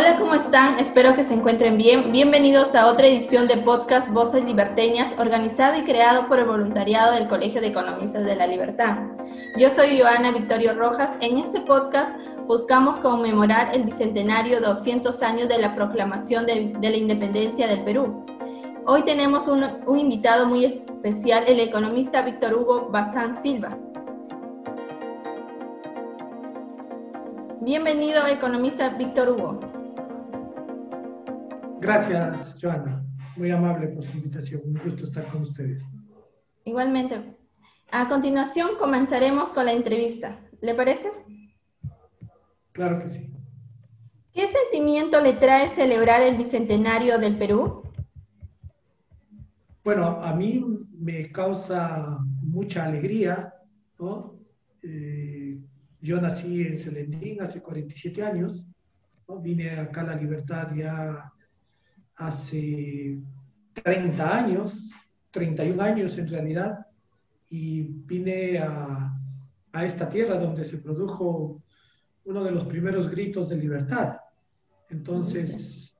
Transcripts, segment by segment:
Hola, ¿cómo están? Espero que se encuentren bien. Bienvenidos a otra edición de podcast Voces Liberteñas, organizado y creado por el voluntariado del Colegio de Economistas de la Libertad. Yo soy Joana Victorio Rojas. En este podcast buscamos conmemorar el bicentenario 200 años de la proclamación de, la independencia del Perú. Hoy tenemos un, un invitado muy especial, el economista Víctor Hugo Bazán Silva. Bienvenido, economista Víctor Hugo. Gracias, Joana. Muy amable por su invitación. Un gusto estar con ustedes. Igualmente. A continuación comenzaremos con la entrevista. ¿Le parece? Claro que sí. ¿Qué sentimiento le trae celebrar el Bicentenario del Perú? Bueno, a mí me causa mucha alegría. ¿no? Eh, yo nací en Celendín hace 47 años. ¿no? Vine acá a la Libertad ya hace 30 años, 31 años en realidad, y vine a, a esta tierra donde se produjo uno de los primeros gritos de libertad. Entonces,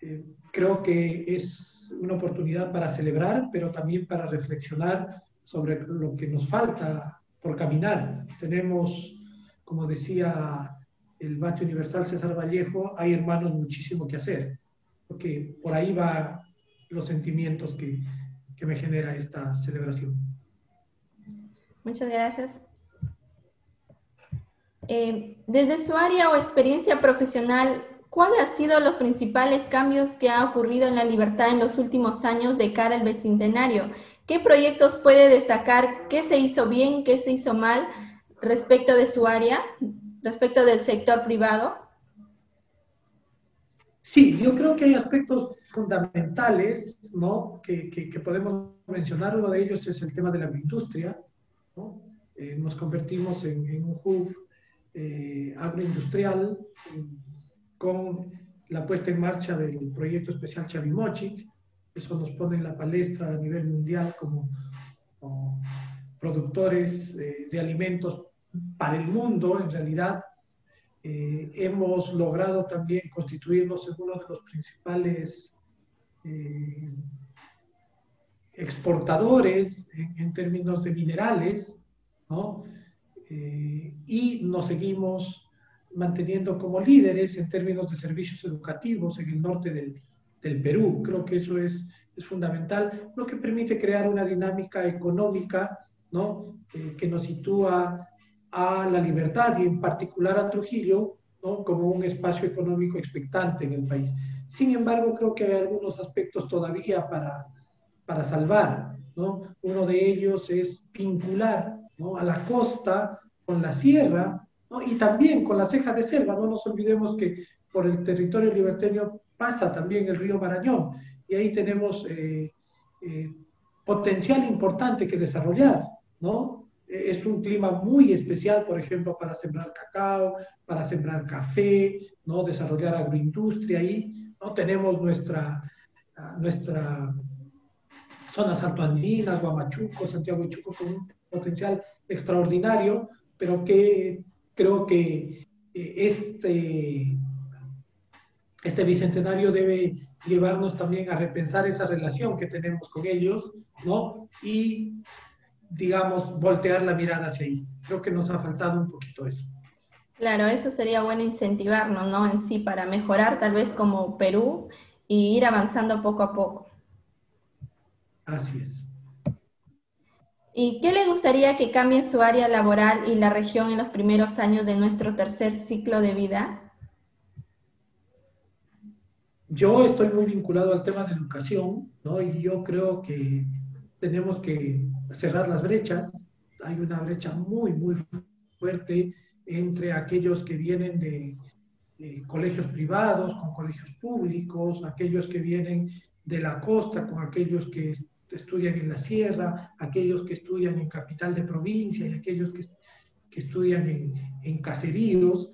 eh, creo que es una oportunidad para celebrar, pero también para reflexionar sobre lo que nos falta por caminar. Tenemos, como decía el bate universal César Vallejo, hay hermanos muchísimo que hacer que por ahí va los sentimientos que, que me genera esta celebración. Muchas gracias. Eh, desde su área o experiencia profesional, ¿cuáles han sido los principales cambios que ha ocurrido en la libertad en los últimos años de cara al bicentenario? ¿Qué proyectos puede destacar? ¿Qué se hizo bien? ¿Qué se hizo mal respecto de su área, respecto del sector privado? Sí, yo creo que hay aspectos fundamentales ¿no? que, podemos mencionar. Uno de ellos es el tema de la agroindustria. Eh, nos convertimos en, un hub eh, agroindustrial con la puesta en marcha del proyecto especial Chavimochic. Eso nos pone en la palestra a nivel mundial como, productores eh, de alimentos para el mundo, en realidad, eh, hemos logrado también constituirnos en uno de los principales eh, exportadores en, términos de minerales, ¿no? Eh, y nos seguimos manteniendo como líderes en términos de servicios educativos en el norte del, del Perú. Creo que eso es, es, fundamental, lo que permite crear una dinámica económica ¿no? que nos sitúa a la libertad y en particular a Trujillo ¿no? como un espacio económico expectante en el país. Sin embargo, creo que hay algunos aspectos todavía para, para salvar. ¿no? Uno de ellos es vincular ¿no? a la costa con la sierra y también con las cejas de selva. No nos olvidemos que por el territorio liberteño pasa también el río Marañón y ahí tenemos eh, eh, potencial importante que desarrollar. ¿no? Es un clima muy especial, por ejemplo, para sembrar cacao, para sembrar café, ¿no? desarrollar agroindustria ahí. ¿no? Tenemos nuestra, ah, nuestra zona saltoandinas, Guamachuco, Santiago de Chuco, con un potencial extraordinario, pero que creo que eh, este, este bicentenario debe llevarnos también a repensar esa relación que tenemos con ellos, ¿no? Y digamos, voltear la mirada hacia ahí. Creo que nos ha faltado un poquito eso. Claro, eso sería bueno incentivarnos, ¿no? En sí, para mejorar tal vez como Perú y ir avanzando poco a poco. Así es. ¿Y qué le gustaría que cambie su área laboral y la región en los primeros años de nuestro tercer ciclo de vida? Yo estoy muy vinculado al tema de educación, ¿no? Y yo creo que tenemos que cerrar las brechas. Hay una brecha muy, muy fuerte entre aquellos que vienen de, colegios privados con colegios públicos, aquellos que vienen de la costa con aquellos que estudian en la sierra, aquellos que estudian en capital de provincia y aquellos que, que estudian en, en caseríos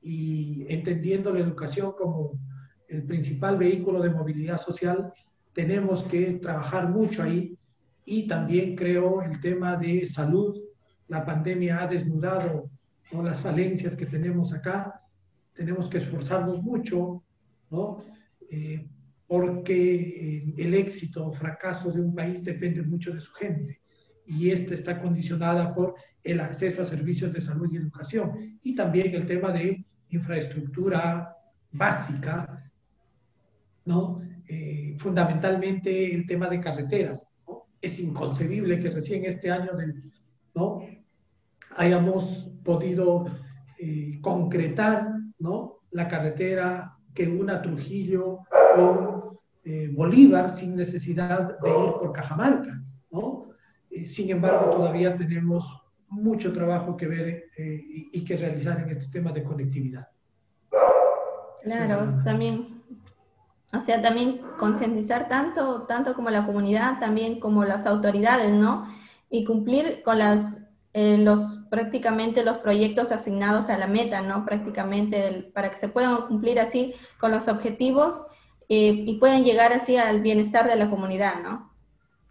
y entendiendo la educación como el principal vehículo de movilidad social, tenemos que trabajar mucho ahí y también creo el tema de salud. La pandemia ha desnudado las falencias que tenemos acá. tenemos que esforzarnos mucho, ¿no? Eh, porque el éxito o fracaso de un país depende mucho de su gente y esta está condicionada por el acceso a servicios de salud y educación y también el tema de infraestructura básica, ¿no? Eh, fundamentalmente el tema de carreteras. Es inconcebible que recién este año ¿no? hayamos podido eh, concretar ¿no? la carretera que una Trujillo con eh, Bolívar sin necesidad de ir por Cajamarca. ¿no? sin embargo, todavía tenemos mucho trabajo que ver y, y que realizar en este tema de conectividad. Claro, también, o sea, también concientizar tanto, tanto como la comunidad, también como las autoridades, ¿no? Y cumplir con las, eh, los, prácticamente los proyectos asignados a la meta, ¿no? Prácticamente para que se puedan cumplir así con los objetivos eh, y puedan llegar así al bienestar de la comunidad, ¿no?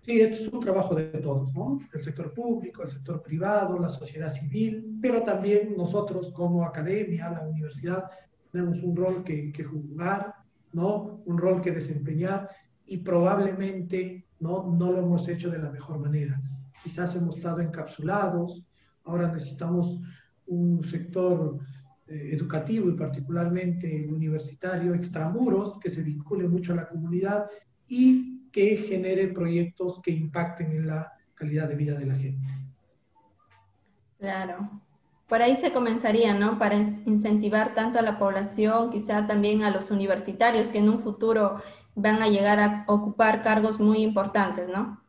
Sí, esto es un trabajo de todos, ¿no? El sector público, el sector privado, la sociedad civil, pero también nosotros como academia, la universidad, tenemos un rol que, que, jugar, ¿no? Un rol que desempeñar y probablemente ¿no? no lo hemos hecho de la mejor manera. Quizás hemos estado encapsulados, ahora necesitamos un sector eh, educativo y particularmente universitario extramuros que se vincule mucho a la comunidad y que genere proyectos que impacten en la calidad de vida de la gente. Claro por ahí se comenzaría, ¿no? Para incentivar tanto a la población, quizá también a los universitarios que en un futuro van a llegar a ocupar cargos muy importantes, ¿no?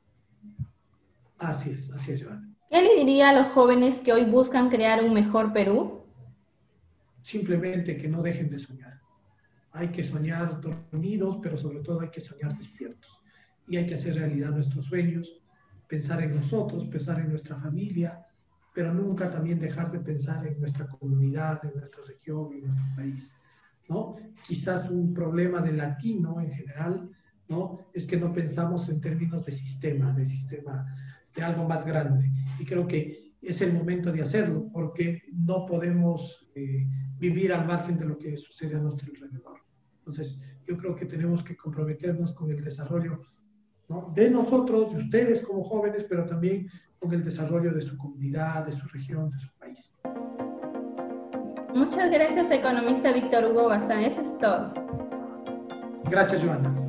Así es, así es, Joana. ¿Qué le diría a los jóvenes que hoy buscan crear un mejor Perú? Simplemente que no dejen de soñar. Hay que soñar dormidos, pero sobre todo hay que soñar despiertos. Y hay que hacer realidad nuestros sueños, pensar en nosotros, pensar en nuestra familia, pero nunca también dejar de pensar en nuestra comunidad, en nuestra región, en nuestro país. ¿no? Quizás un problema del latino en general ¿no? es que no pensamos en términos de sistema, de sistema, de algo más grande. Y creo que es el momento de hacerlo, porque no podemos eh, vivir al margen de lo que sucede a nuestro alrededor. Entonces, yo creo que tenemos que comprometernos con el desarrollo ¿no? de nosotros, de ustedes como jóvenes, pero también el desarrollo de su comunidad, de su región, de su país. Muchas gracias, economista Víctor Hugo Bazán. Eso es todo. Gracias, Joana.